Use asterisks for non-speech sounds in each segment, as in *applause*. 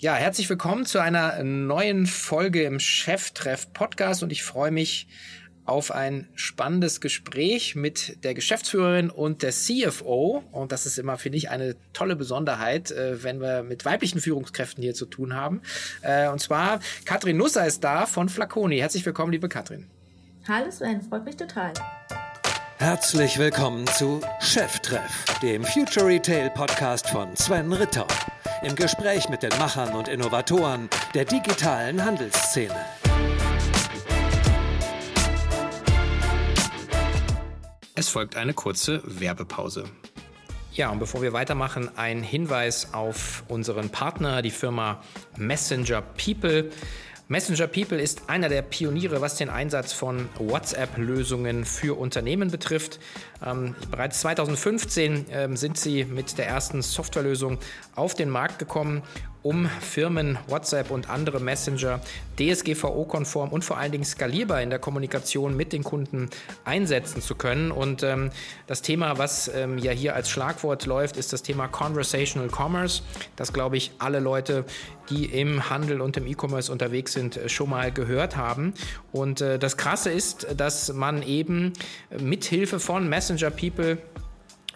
Ja, herzlich willkommen zu einer neuen Folge im Cheftreff Podcast und ich freue mich auf ein spannendes Gespräch mit der Geschäftsführerin und der CFO. Und das ist immer, finde ich, eine tolle Besonderheit, äh, wenn wir mit weiblichen Führungskräften hier zu tun haben. Äh, und zwar Katrin Nusser ist da von Flaconi. Herzlich willkommen, liebe Katrin. Hallo Sven, freut mich total. Herzlich willkommen zu Cheftreff, dem Future Retail Podcast von Sven Ritter im Gespräch mit den Machern und Innovatoren der digitalen Handelsszene. Es folgt eine kurze Werbepause. Ja, und bevor wir weitermachen, ein Hinweis auf unseren Partner, die Firma Messenger People. Messenger People ist einer der Pioniere, was den Einsatz von WhatsApp-Lösungen für Unternehmen betrifft. Ähm, bereits 2015 ähm, sind sie mit der ersten Softwarelösung auf den Markt gekommen um Firmen WhatsApp und andere Messenger DSGVO-konform und vor allen Dingen skalierbar in der Kommunikation mit den Kunden einsetzen zu können. Und ähm, das Thema, was ähm, ja hier als Schlagwort läuft, ist das Thema Conversational Commerce. Das glaube ich alle Leute, die im Handel und im E-Commerce unterwegs sind, äh, schon mal gehört haben. Und äh, das Krasse ist, dass man eben mithilfe von Messenger People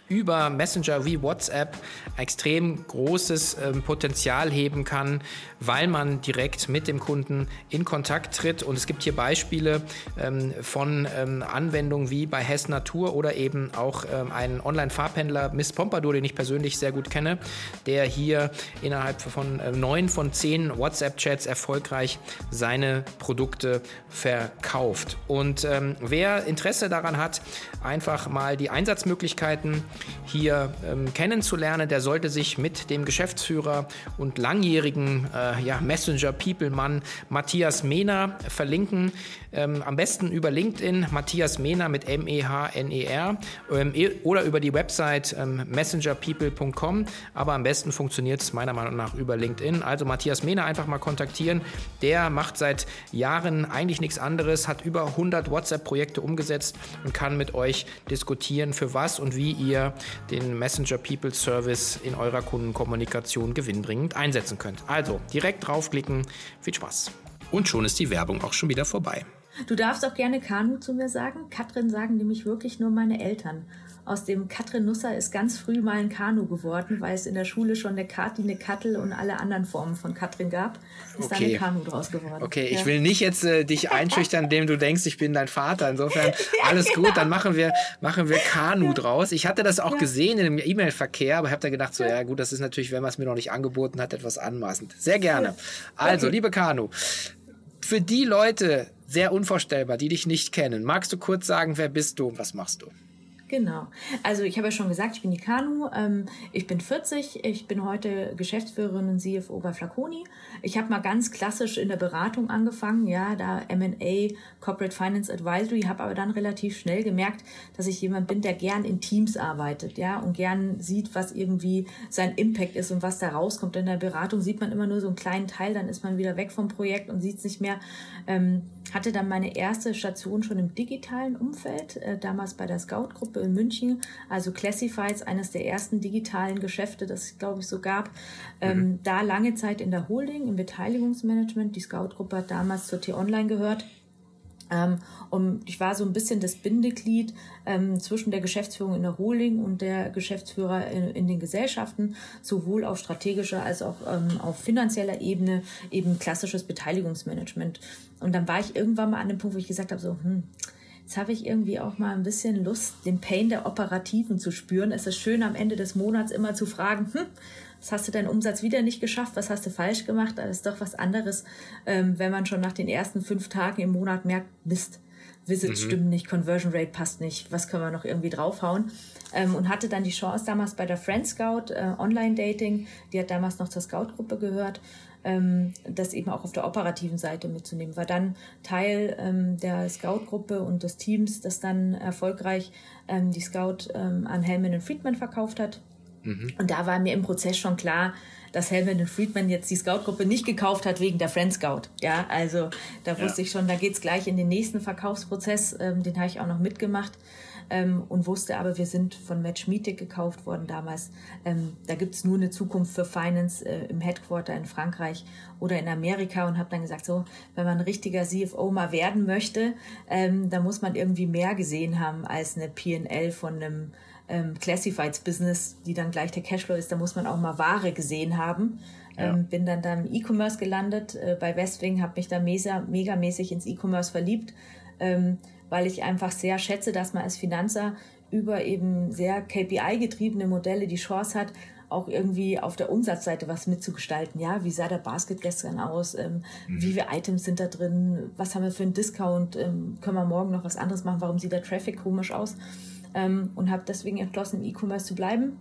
über Messenger wie WhatsApp extrem großes ähm, Potenzial heben kann, weil man direkt mit dem Kunden in Kontakt tritt. Und es gibt hier Beispiele ähm, von ähm, Anwendungen wie bei Hess Natur oder eben auch ähm, einen Online-Fahrpendler Miss Pompadour, den ich persönlich sehr gut kenne, der hier innerhalb von äh, neun von zehn WhatsApp-Chats erfolgreich seine Produkte verkauft. Und ähm, wer Interesse daran hat, einfach mal die Einsatzmöglichkeiten hier ähm, kennenzulernen, der sollte sich mit dem Geschäftsführer und langjährigen äh, ja, Messenger-People-Mann Matthias Mehner verlinken. Ähm, am besten über LinkedIn, Matthias Mehner mit M-E-H-N-E-R ähm, e, oder über die Website ähm, messengerpeople.com. Aber am besten funktioniert es meiner Meinung nach über LinkedIn. Also Matthias Mehner einfach mal kontaktieren. Der macht seit Jahren eigentlich nichts anderes, hat über 100 WhatsApp-Projekte umgesetzt und kann mit euch diskutieren, für was und wie ihr den Messenger People Service in eurer Kundenkommunikation gewinnbringend einsetzen könnt. Also direkt draufklicken. Viel Spaß. Und schon ist die Werbung auch schon wieder vorbei. Du darfst auch gerne Kanu zu mir sagen. Katrin sagen nämlich wirklich nur meine Eltern. Aus dem Katrin Nusser ist ganz früh mal ein Kanu geworden, weil es in der Schule schon eine Kati, eine Kattel und alle anderen Formen von Katrin gab. Ist okay. da ein Kanu draus geworden. Okay, ja. ich will nicht jetzt äh, dich einschüchtern, indem du denkst, ich bin dein Vater. Insofern *laughs* alles gut, dann machen wir, machen wir Kanu ja. draus. Ich hatte das auch ja. gesehen in dem E-Mail-Verkehr, aber habe da gedacht, so ja gut, das ist natürlich, wenn man es mir noch nicht angeboten hat, etwas anmaßend. Sehr gerne. Also, okay. liebe Kanu, für die Leute sehr unvorstellbar, die dich nicht kennen, magst du kurz sagen, wer bist du und was machst du? Genau. Also ich habe ja schon gesagt, ich bin die Kanu. Ähm, ich bin 40. Ich bin heute Geschäftsführerin und CFO bei Flaconi. Ich habe mal ganz klassisch in der Beratung angefangen, ja, da M&A, Corporate Finance Advisory, habe aber dann relativ schnell gemerkt, dass ich jemand bin, der gern in Teams arbeitet, ja, und gern sieht, was irgendwie sein Impact ist und was da rauskommt. In der Beratung sieht man immer nur so einen kleinen Teil, dann ist man wieder weg vom Projekt und sieht es nicht mehr. Ähm, hatte dann meine erste Station schon im digitalen Umfeld, äh, damals bei der Scout-Gruppe in München, also Classifieds, eines der ersten digitalen Geschäfte, das es, glaube ich, so gab. Ähm, mhm. Da lange Zeit in der Holding, im Beteiligungsmanagement. Die Scout-Gruppe hat damals zur T-Online gehört. Ähm, und ich war so ein bisschen das Bindeglied ähm, zwischen der Geschäftsführung in der Holding und der Geschäftsführer in, in den Gesellschaften, sowohl auf strategischer als auch ähm, auf finanzieller Ebene, eben klassisches Beteiligungsmanagement. Und dann war ich irgendwann mal an dem Punkt, wo ich gesagt habe, so, hm, Jetzt habe ich irgendwie auch mal ein bisschen Lust, den Pain der Operativen zu spüren. Es ist schön, am Ende des Monats immer zu fragen, hm, was hast du deinen Umsatz wieder nicht geschafft? Was hast du falsch gemacht? Das ist doch was anderes, ähm, wenn man schon nach den ersten fünf Tagen im Monat merkt, Mist, Visits mhm. stimmen nicht, Conversion Rate passt nicht, was können wir noch irgendwie draufhauen? Ähm, und hatte dann die Chance damals bei der Friend Scout äh, Online Dating, die hat damals noch zur Scout-Gruppe gehört, ähm, das eben auch auf der operativen Seite mitzunehmen. War dann Teil ähm, der Scout-Gruppe und des Teams, das dann erfolgreich ähm, die Scout ähm, an Hellman Friedman verkauft hat. Mhm. Und da war mir im Prozess schon klar, dass Hellman Friedman jetzt die Scout-Gruppe nicht gekauft hat wegen der Friend Scout. Ja, also da wusste ja. ich schon, da geht's gleich in den nächsten Verkaufsprozess. Ähm, den habe ich auch noch mitgemacht. ähm, und wusste aber, wir sind von Matchmetic gekauft worden damals. Ähm, da gibt es nur eine Zukunft für Finance äh, im Headquarter in Frankreich oder in Amerika und habe dann gesagt, so, wenn man ein richtiger CFO mal werden möchte, ähm, dann muss man irgendwie mehr gesehen haben als eine P&L von einem ähm, Classifieds Business, die dann gleich der Cashflow ist, da muss man auch mal Ware gesehen haben. Ja. Ähm, bin dann da im E-Commerce gelandet äh, bei Westwing, habe mich da mega, megamäßig ins E-Commerce verliebt, ähm, weil ich einfach sehr schätze, dass man als Finanzer über eben sehr KPI-getriebene Modelle die Chance hat, auch irgendwie auf der Umsatzseite was mitzugestalten. Ja, wie sah der Basket gestern aus? Ähm, mhm. Wie viele Items sind da drin? Was haben wir für einen Discount? Ähm, können wir morgen noch was anderes machen? Warum sieht der Traffic komisch aus? Ähm, und habe deswegen entschlossen, im E-Commerce zu bleiben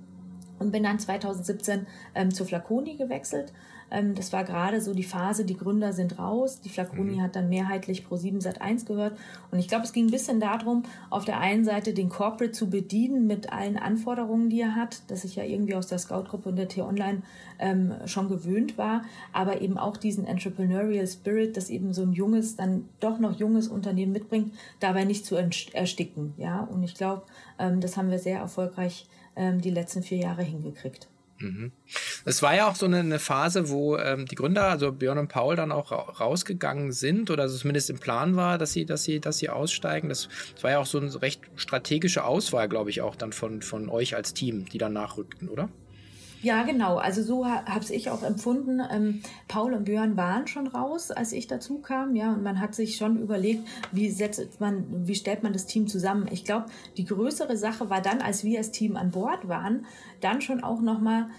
und bin dann 2017 ähm, zu Flaconi gewechselt. Ähm, das war gerade so die Phase, die Gründer sind raus. Die Flaconi mhm. hat dann mehrheitlich pro 7 Sat 1 gehört. Und ich glaube, es ging ein bisschen darum, auf der einen Seite den Corporate zu bedienen mit allen Anforderungen, die er hat, dass ich ja irgendwie aus der Scout-Gruppe und der T-Online ähm, schon gewöhnt war, aber eben auch diesen Entrepreneurial Spirit, dass eben so ein junges, dann doch noch junges Unternehmen mitbringt, dabei nicht zu ersticken. Ja, und ich glaube, ähm, das haben wir sehr erfolgreich ähm, die letzten vier Jahre hingekriegt. Mhm. Es war ja auch so eine, Phase, wo ähm, die Gründer, also Björn und Paul, dann auch rausgegangen sind oder also zumindest im Plan war, dass sie, dass sie, dass sie aussteigen. Das, das war ja auch so eine recht strategische Auswahl, glaube ich, auch dann von, von euch als Team, die dann nachrückten, oder? Ja, genau. Also so habe ich auch empfunden. Ähm, Paul und Björn waren schon raus, als ich dazu kam. Ja, und man hat sich schon überlegt, wie setzt man, wie stellt man das Team zusammen. Ich glaube, die größere Sache war dann, als wir als Team an Bord waren, dann schon auch noch mal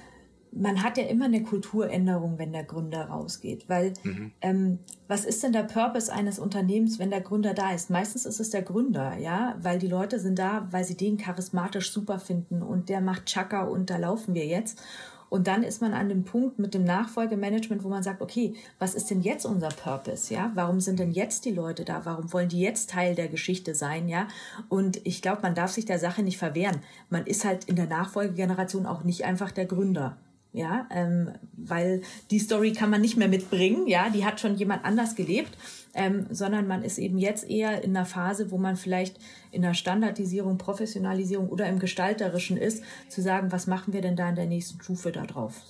man hat ja immer eine Kulturänderung, wenn der Gründer rausgeht. Weil mhm. ähm, was ist denn der Purpose eines Unternehmens, wenn der Gründer da ist? Meistens ist es der Gründer, ja, weil die Leute sind da, weil sie den charismatisch super finden und der macht Chaka und da laufen wir jetzt. Und dann ist man an dem Punkt mit dem Nachfolgemanagement, wo man sagt, okay, was ist denn jetzt unser Purpose? Ja, warum sind denn jetzt die Leute da? Warum wollen die jetzt Teil der Geschichte sein? Ja, und ich glaube, man darf sich der Sache nicht verwehren. Man ist halt in der Nachfolgegeneration auch nicht einfach der Gründer ja, ähm, weil die Story kann man nicht mehr mitbringen, ja, die hat schon jemand anders gelebt, ähm, sondern man ist eben jetzt eher in einer Phase, wo man vielleicht in der Standardisierung, Professionalisierung oder im Gestalterischen ist, zu sagen, was machen wir denn da in der nächsten Stufe da drauf?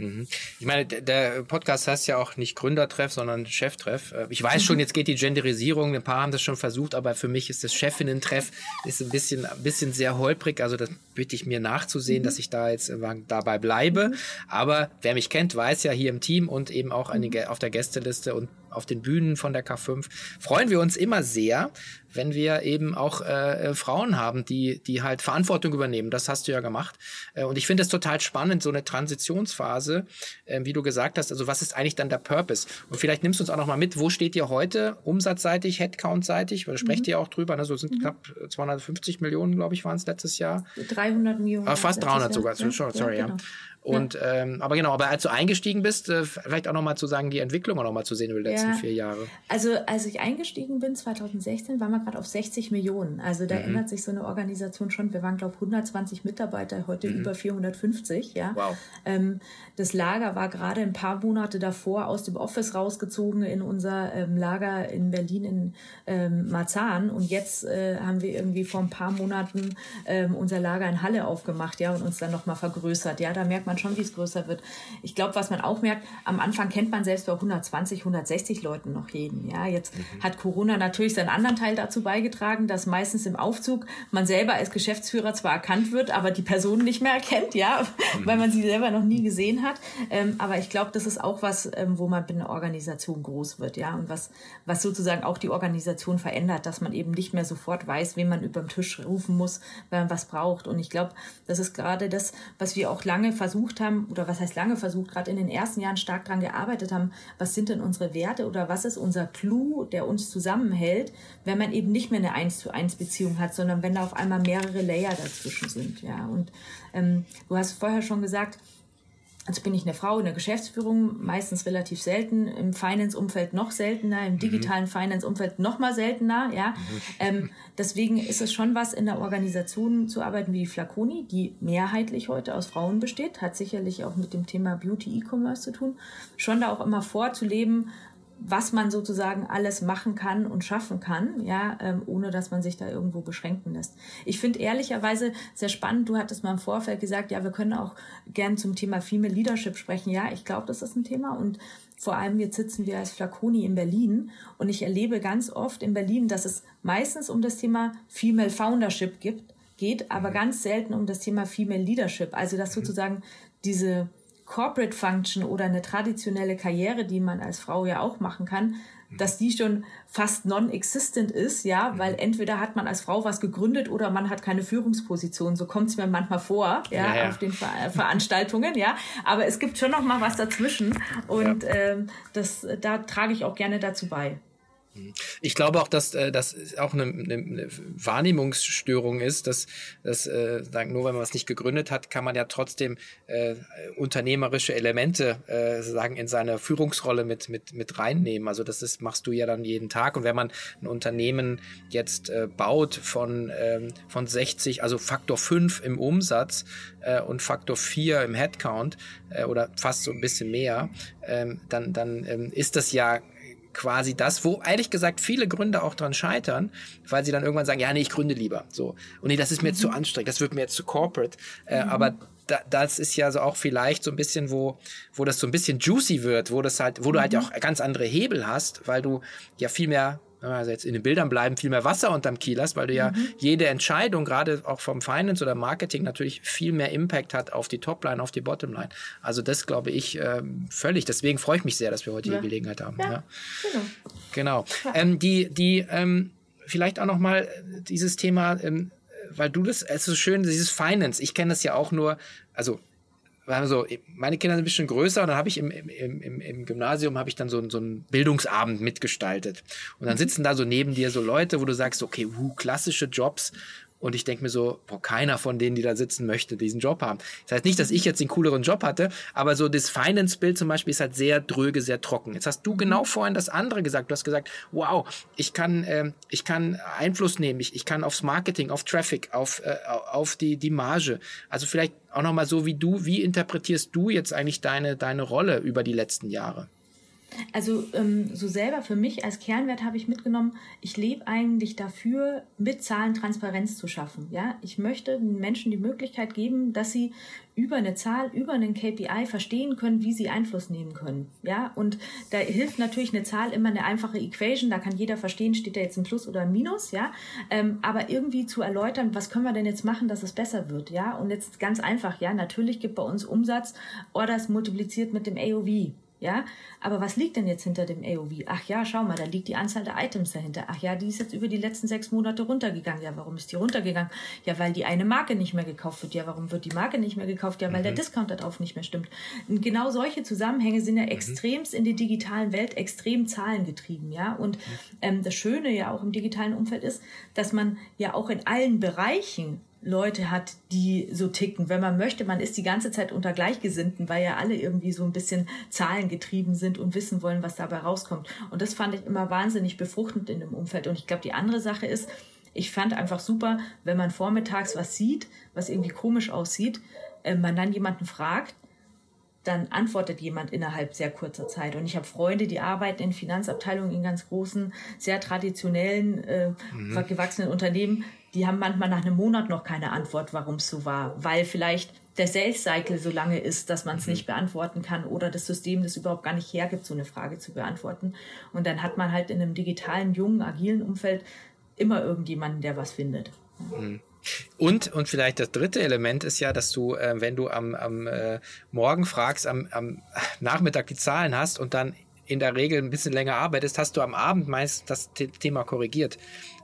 Mhm. Ich meine, der Podcast heißt ja auch nicht Gründertreff, sondern Cheftreff. Äh, ich weiß schon, jetzt geht die Genderisierung, ein paar haben das schon versucht, aber für mich ist das Chefinnen-Treff ist ein bisschen, ein bisschen sehr holprig. Also das bitte ich mir nachzusehen, mhm. dass ich da jetzt dabei bleibe. Aber wer mich kennt, weiß ja hier im Team und eben auch mhm. auf der Gästeliste und auf den Bühnen von der K5 freuen wir uns immer sehr, wenn wir eben auch äh, äh, Frauen haben, die, die halt Verantwortung übernehmen. Das hast du ja gemacht. Äh, und ich finde es total spannend, so eine Transitionsphase, äh, wie du gesagt hast. Also was ist eigentlich dann der Purpose? Und vielleicht nimmst du uns auch noch mal mit, wo steht ihr heute umsatzseitig, Headcount-seitig? Weil da sprecht mhm. ihr auch drüber. Ne? So sind mhm. knapp 250 Millionen, glaube ich, waren es letztes Jahr. 300 Millionen. Ah, fast 300 sogar. Ja, sorry, ja. Genau. Und ja. ähm, aber genau, aber als du eingestiegen bist, äh, vielleicht auch nochmal zu sagen, die Entwicklung auch nochmal zu sehen über die letzten ja. vier Jahre. Also als ich eingestiegen bin, 2016, waren wir gerade auf 60 Millionen. Also da mhm. ändert sich so eine Organisation schon. Wir waren, glaube ich, 120 Mitarbeiter, heute mhm. über 450. Ja. Wow. Ähm, das Lager war gerade ein paar Monate davor aus dem Office rausgezogen in unser ähm, Lager in Berlin in ähm, Marzahn. Und jetzt äh, haben wir irgendwie vor ein paar Monaten ähm, unser Lager in Halle aufgemacht, ja, und uns dann nochmal vergrößert. Ja, da merkt man man schon, wie es größer wird. Ich glaube, was man auch merkt, am Anfang kennt man selbst bei 120, 160 Leuten noch jeden. Ja, jetzt mhm. hat Corona natürlich seinen anderen Teil dazu beigetragen, dass meistens im Aufzug man selber als Geschäftsführer zwar erkannt wird, aber die Person nicht mehr erkennt, ja, mhm. weil man sie selber noch nie gesehen hat. Ähm, aber ich glaube, das ist auch was, ähm, wo man in einer Organisation groß wird, ja, und was, was sozusagen auch die Organisation verändert, dass man eben nicht mehr sofort weiß, wen man über den Tisch rufen muss, wenn man was braucht. Und ich glaube, das ist gerade das, was wir auch lange versuchen, versucht haben, oder was heißt lange versucht, gerade in den ersten Jahren stark daran gearbeitet haben, was sind denn unsere Werte oder was ist unser Clou, der uns zusammenhält, wenn man eben nicht mehr eine 1 zu 1 Beziehung hat, sondern wenn da auf einmal mehrere Layer dazwischen sind. Ja, und ähm, du hast vorher schon gesagt, also bin ich eine Frau in der Geschäftsführung, meistens relativ selten, im Finance-Umfeld noch seltener, im mhm. digitalen Finance-Umfeld noch mal seltener. Ja? Mhm. Ähm, deswegen ist es schon was, in der Organisation zu arbeiten wie Flaconi, die mehrheitlich heute aus Frauen besteht, hat sicherlich auch mit dem Thema Beauty E-Commerce zu tun, schon da auch immer vorzuleben, was man sozusagen alles machen kann und schaffen kann, ja, ähm, ohne dass man sich da irgendwo beschränken lässt. Ich finde ehrlicherweise sehr spannend, du hattest mal im Vorfeld gesagt, ja, wir können auch gern zum Thema Female Leadership sprechen. Ja, ich glaube, das ist ein Thema und vor allem jetzt sitzen wir als Flaconi in Berlin und ich erlebe ganz oft in Berlin, dass es meistens um das Thema Female Foundership gibt, geht, aber mhm. ganz selten um das Thema Female Leadership. Also dass mhm. sozusagen diese Corporate Function oder eine traditionelle Karriere, die man als Frau ja auch machen kann, dass die schon fast non-existent ist, ja, weil entweder hat man als Frau was gegründet oder man hat keine Führungsposition. So kommt es mir manchmal vor, ja, ja, ja. auf den Ver Veranstaltungen, ja. Aber es gibt schon noch mal was dazwischen und ja. ähm, das, da trage ich auch gerne dazu bei. Ich glaube auch, dass äh, das auch eine, eine Wahrnehmungsstörung ist, dass, dass äh, nur wenn man was nicht gegründet hat, kann man ja trotzdem äh, unternehmerische Elemente äh, sagen in seine Führungsrolle mit, mit, mit reinnehmen. Also das ist, machst du ja dann jeden Tag. Und wenn man ein Unternehmen jetzt äh, baut von, ähm, von 60, also Faktor 5 im Umsatz äh, und Faktor 4 im Headcount äh, oder fast so ein bisschen mehr, ähm, dann, dann ähm, ist das ja quasi das, wo ehrlich gesagt viele Gründer auch dran scheitern, weil sie dann irgendwann sagen, ja, nee, ich gründe lieber. So. Und nee, das ist mir mhm. zu anstrengend, das wird mir jetzt zu corporate. Äh, mhm. Aber da, das ist ja so auch vielleicht so ein bisschen, wo, wo das so ein bisschen juicy wird, wo das halt, wo mhm. du halt mhm. auch ganz andere Hebel hast, weil du ja viel mehr also jetzt in den Bildern bleiben, viel mehr Wasser unterm Kiel hast, weil du ja mhm. jede Entscheidung, gerade auch vom Finance oder Marketing, natürlich viel mehr Impact hat auf die Topline, auf die Bottomline. Also das glaube ich ähm, völlig. Deswegen freue ich mich sehr, dass wir heute ja. die Gelegenheit haben. Ja, ja. genau. Genau. Ähm, die, die, ähm, vielleicht auch noch mal dieses Thema, ähm, weil du das, es ist so schön, dieses Finance. Ich kenne das ja auch nur, also also meine Kinder sind ein bisschen größer und dann habe ich im, im, im, im Gymnasium habe ich dann so, so einen Bildungsabend mitgestaltet. Und dann mhm. sitzen da so neben dir so Leute, wo du sagst, okay, wuh, klassische Jobs, und ich denke mir so, boah, keiner von denen, die da sitzen, möchte diesen Job haben. Das heißt nicht, dass ich jetzt den cooleren Job hatte, aber so das Finance-Bild zum Beispiel ist halt sehr dröge, sehr trocken. Jetzt hast du genau vorhin das andere gesagt. Du hast gesagt, wow, ich kann, äh, ich kann Einfluss nehmen, ich, ich kann aufs Marketing, auf Traffic, auf, äh, auf die, die Marge. Also vielleicht auch nochmal so wie du, wie interpretierst du jetzt eigentlich deine, deine Rolle über die letzten Jahre? Also ähm, so selber für mich als Kernwert habe ich mitgenommen, ich lebe eigentlich dafür, mit Zahlen Transparenz zu schaffen. Ja, ich möchte den Menschen die Möglichkeit geben, dass sie über eine Zahl, über einen KPI verstehen können, wie sie Einfluss nehmen können. Ja, und da hilft natürlich eine Zahl immer eine einfache Equation. Da kann jeder verstehen, steht da jetzt ein Plus oder ein Minus. Ja, ähm, aber irgendwie zu erläutern, was können wir denn jetzt machen, dass es besser wird. Ja, und jetzt ganz einfach. Ja, natürlich gibt bei uns Umsatz Orders multipliziert mit dem AOV. Ja, aber was liegt denn jetzt hinter dem AOV? Ach ja, schau mal, da liegt die Anzahl der Items dahinter. Ach ja, die ist jetzt über die letzten sechs Monate runtergegangen. Ja, warum ist die runtergegangen? Ja, weil die eine Marke nicht mehr gekauft wird. Ja, warum wird die Marke nicht mehr gekauft? Ja, weil mhm. der Discount darauf nicht mehr stimmt. Und genau solche Zusammenhänge sind ja mhm. extremst in der digitalen Welt extrem zahlengetrieben. Ja, und mhm. ähm, das Schöne ja auch im digitalen Umfeld ist, dass man ja auch in allen Bereichen Leute hat, die so ticken. Wenn man möchte, man ist die ganze Zeit unter Gleichgesinnten, weil ja alle irgendwie so ein bisschen zahlengetrieben sind und wissen wollen, was dabei rauskommt. Und das fand ich immer wahnsinnig befruchtend in dem Umfeld. Und ich glaube, die andere Sache ist, ich fand einfach super, wenn man vormittags was sieht, was irgendwie komisch aussieht, äh, man dann jemanden fragt, dann antwortet jemand innerhalb sehr kurzer Zeit. Und ich habe Freunde, die arbeiten in Finanzabteilungen in ganz großen, sehr traditionellen, äh, mhm. gewachsenen Unternehmen die haben manchmal nach einem Monat noch keine Antwort, warum es so war, weil vielleicht der Sales Cycle so lange ist, dass man es mhm. nicht beantworten kann oder das System das überhaupt gar nicht hergibt, so eine Frage zu beantworten. Und dann hat man halt in einem digitalen, jungen, agilen Umfeld immer irgendjemanden, der was findet. Mhm. Und, und vielleicht das dritte Element ist ja, dass du, äh, wenn du am, am äh, Morgen fragst, am, am Nachmittag die Zahlen hast und dann in der Regel ein bisschen länger arbeitest, hast du am Abend meist das Thema korrigiert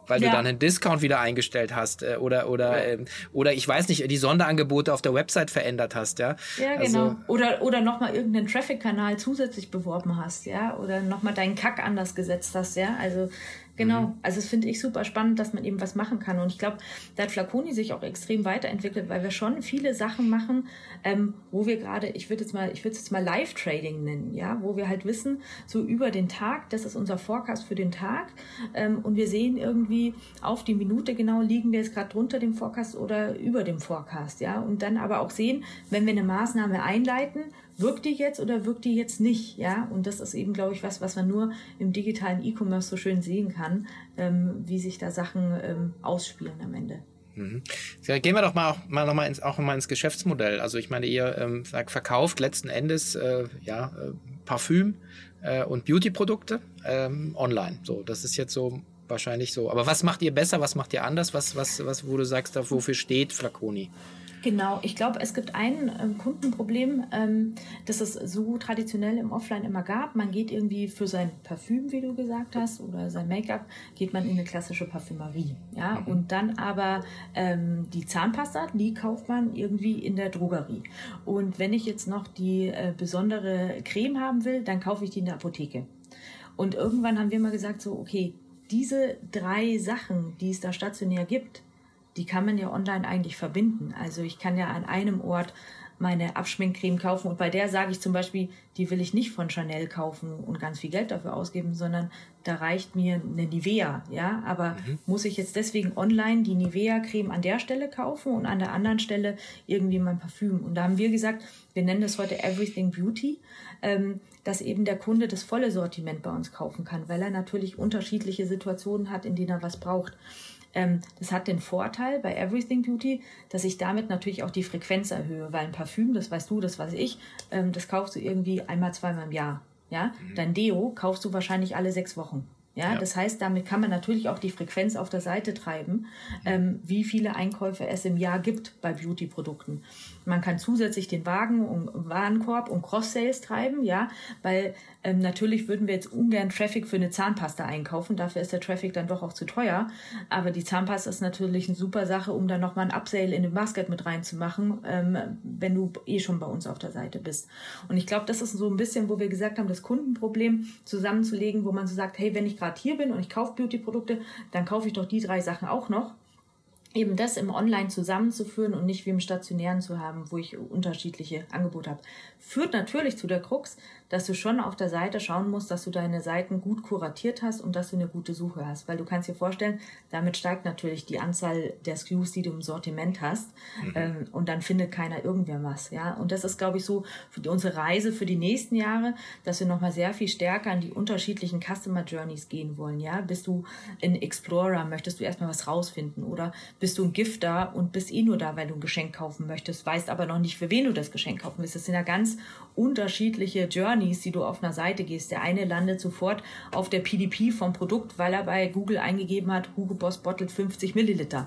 weil ja. du dann einen Discount wieder eingestellt hast äh, oder oder ja. ähm, oder ich weiß nicht die Sonderangebote auf der Website verändert hast ja ja also, genau oder oder noch mal irgendeinen Traffic-Kanal zusätzlich beworben hast ja oder noch mal deinen Kack anders gesetzt hast ja also Genau, mhm. also das finde ich super spannend, dass man eben was machen kann. Und ich glaube, da hat Flaconi sich auch extrem weiterentwickelt, weil wir schon viele Sachen machen, ähm, wo wir gerade, ich würde jetzt mal, ich würde es jetzt mal Live-Trading nennen, ja, wo wir halt wissen, so über den Tag, das ist unser Forecast für den Tag. Ähm, und wir sehen irgendwie auf die Minute genau, liegen wir jetzt gerade drunter dem Forecast oder über dem Forecast, ja. Und dann aber auch sehen, wenn wir eine Maßnahme einleiten, wirkt die jetzt oder wirkt die jetzt nicht, ja? Und das ist eben, glaube ich, was, was man nur im digitalen E-Commerce so schön sehen kann, ähm, wie sich da Sachen ähm, ausspielen am Ende. Mhm. Gehen wir doch mal, auch, mal noch mal ins, auch mal ins Geschäftsmodell. Also ich meine, ihr ähm, verkauft letzten Endes äh, ja, äh, Parfüm äh, und Beauty-Produkte ähm, online. So, das ist jetzt so wahrscheinlich so. Aber was macht ihr besser? Was macht ihr anders? Was, was, was, wo du sagst, wofür steht Flaconi? Genau, ich glaube, es gibt ein ähm, Kundenproblem, ähm, das es so traditionell im Offline immer gab. Man geht irgendwie für sein Parfüm, wie du gesagt hast, oder sein Make-up, geht man in eine klassische Parfümerie. Ja? Mhm. Und dann aber ähm, die Zahnpasta, die kauft man irgendwie in der Drogerie. Und wenn ich jetzt noch die äh, besondere Creme haben will, dann kaufe ich die in der Apotheke. Und irgendwann haben wir mal gesagt, so, okay, diese drei Sachen, die es da stationär gibt, die kann man ja online eigentlich verbinden. Also ich kann ja an einem Ort meine Abschminkcreme kaufen und bei der sage ich zum Beispiel, die will ich nicht von Chanel kaufen und ganz viel Geld dafür ausgeben, sondern da reicht mir eine Nivea, ja. Aber mhm. muss ich jetzt deswegen online die Nivea-Creme an der Stelle kaufen und an der anderen Stelle irgendwie mein Parfüm? Und da haben wir gesagt, wir nennen das heute Everything Beauty, ähm, dass eben der Kunde das volle Sortiment bei uns kaufen kann, weil er natürlich unterschiedliche Situationen hat, in denen er was braucht. Ähm, das hat den Vorteil bei Everything Beauty, dass ich damit natürlich auch die Frequenz erhöhe, weil ein Parfüm, das weißt du, das weiß ich, ähm, das kaufst du irgendwie einmal, zweimal im Jahr. Ja, mhm. dein Deo kaufst du wahrscheinlich alle sechs Wochen. Ja, ja, das heißt, damit kann man natürlich auch die Frequenz auf der Seite treiben, ähm, wie viele Einkäufe es im Jahr gibt bei Beauty-Produkten. Man kann zusätzlich den Wagen und Warenkorb und Cross-Sales treiben, ja, weil ähm, natürlich würden wir jetzt ungern Traffic für eine Zahnpasta einkaufen. Dafür ist der Traffic dann doch auch zu teuer. Aber die Zahnpasta ist natürlich eine super Sache, um dann nochmal ein Upsale in den Basket mit reinzumachen, ähm, wenn du eh schon bei uns auf der Seite bist. Und ich glaube, das ist so ein bisschen, wo wir gesagt haben, das Kundenproblem zusammenzulegen, wo man so sagt, hey, wenn ich gerade hier bin und ich kaufe Beauty-Produkte, dann kaufe ich doch die drei Sachen auch noch eben das im Online zusammenzuführen und nicht wie im Stationären zu haben, wo ich unterschiedliche Angebote habe. Führt natürlich zu der Krux, dass du schon auf der Seite schauen musst, dass du deine Seiten gut kuratiert hast und dass du eine gute Suche hast. Weil du kannst dir vorstellen, damit steigt natürlich die Anzahl der SKUs, die du im Sortiment hast. Mhm. Ähm, und dann findet keiner irgendwer was. Ja? Und das ist, glaube ich, so für die, unsere Reise für die nächsten Jahre, dass wir nochmal sehr viel stärker an die unterschiedlichen Customer Journeys gehen wollen. Ja? Bist du ein Explorer, möchtest du erstmal was rausfinden? Oder bist du ein Gifter und bist eh nur da, weil du ein Geschenk kaufen möchtest, weißt aber noch nicht, für wen du das Geschenk kaufen willst. Das sind ja ganz unterschiedliche Journeys, die du auf einer Seite gehst. Der eine landet sofort auf der PDP vom Produkt, weil er bei Google eingegeben hat, Hugo Boss Bottle 50 Milliliter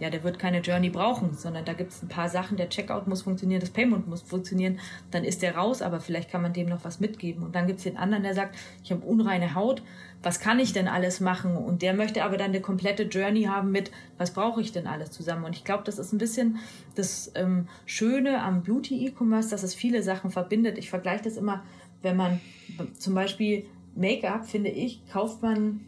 ja, der wird keine Journey brauchen, sondern da gibt es ein paar Sachen, der Checkout muss funktionieren, das Payment muss funktionieren, dann ist der raus, aber vielleicht kann man dem noch was mitgeben. Und dann gibt es den anderen, der sagt, ich habe unreine Haut, was kann ich denn alles machen? Und der möchte aber dann eine komplette Journey haben mit, was brauche ich denn alles zusammen? Und ich glaube, das ist ein bisschen das ähm, Schöne am Beauty-E-Commerce, dass es viele Sachen verbindet. Ich vergleiche das immer, wenn man zum Beispiel Make-up, finde ich, kauft man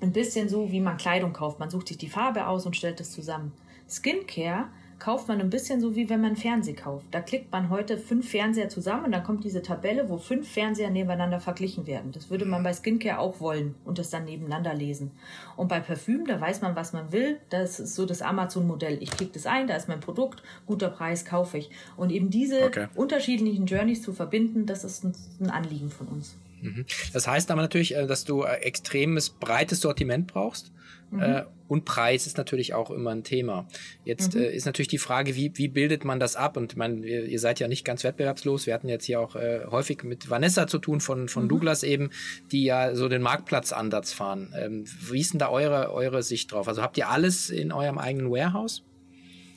ein bisschen so, wie man Kleidung kauft. Man sucht sich die Farbe aus und stellt es zusammen. Skincare kauft man ein bisschen so, wie wenn man Fernseher kauft. Da klickt man heute fünf Fernseher zusammen und dann kommt diese Tabelle, wo fünf Fernseher nebeneinander verglichen werden. Das würde man bei Skincare auch wollen und das dann nebeneinander lesen. Und bei Parfüm, da weiß man, was man will. Das ist so das Amazon-Modell. Ich klicke das ein, da ist mein Produkt, guter Preis, kaufe ich. Und eben diese okay. unterschiedlichen Journeys zu verbinden, das ist ein Anliegen von uns. Mhm. Das heißt aber natürlich, äh, dass du äh, extremes breites Sortiment brauchst. Mhm. Äh, und Preis ist natürlich auch immer ein Thema. Jetzt mhm. ist natürlich die Frage, wie, wie bildet man das ab? Und man, ihr seid ja nicht ganz wettbewerbslos. Wir hatten jetzt hier auch häufig mit Vanessa zu tun von, von mhm. Douglas eben, die ja so den Marktplatzansatz fahren. Ähm, wie ist denn da eure, eure Sicht drauf? Also habt ihr alles in eurem eigenen Warehouse?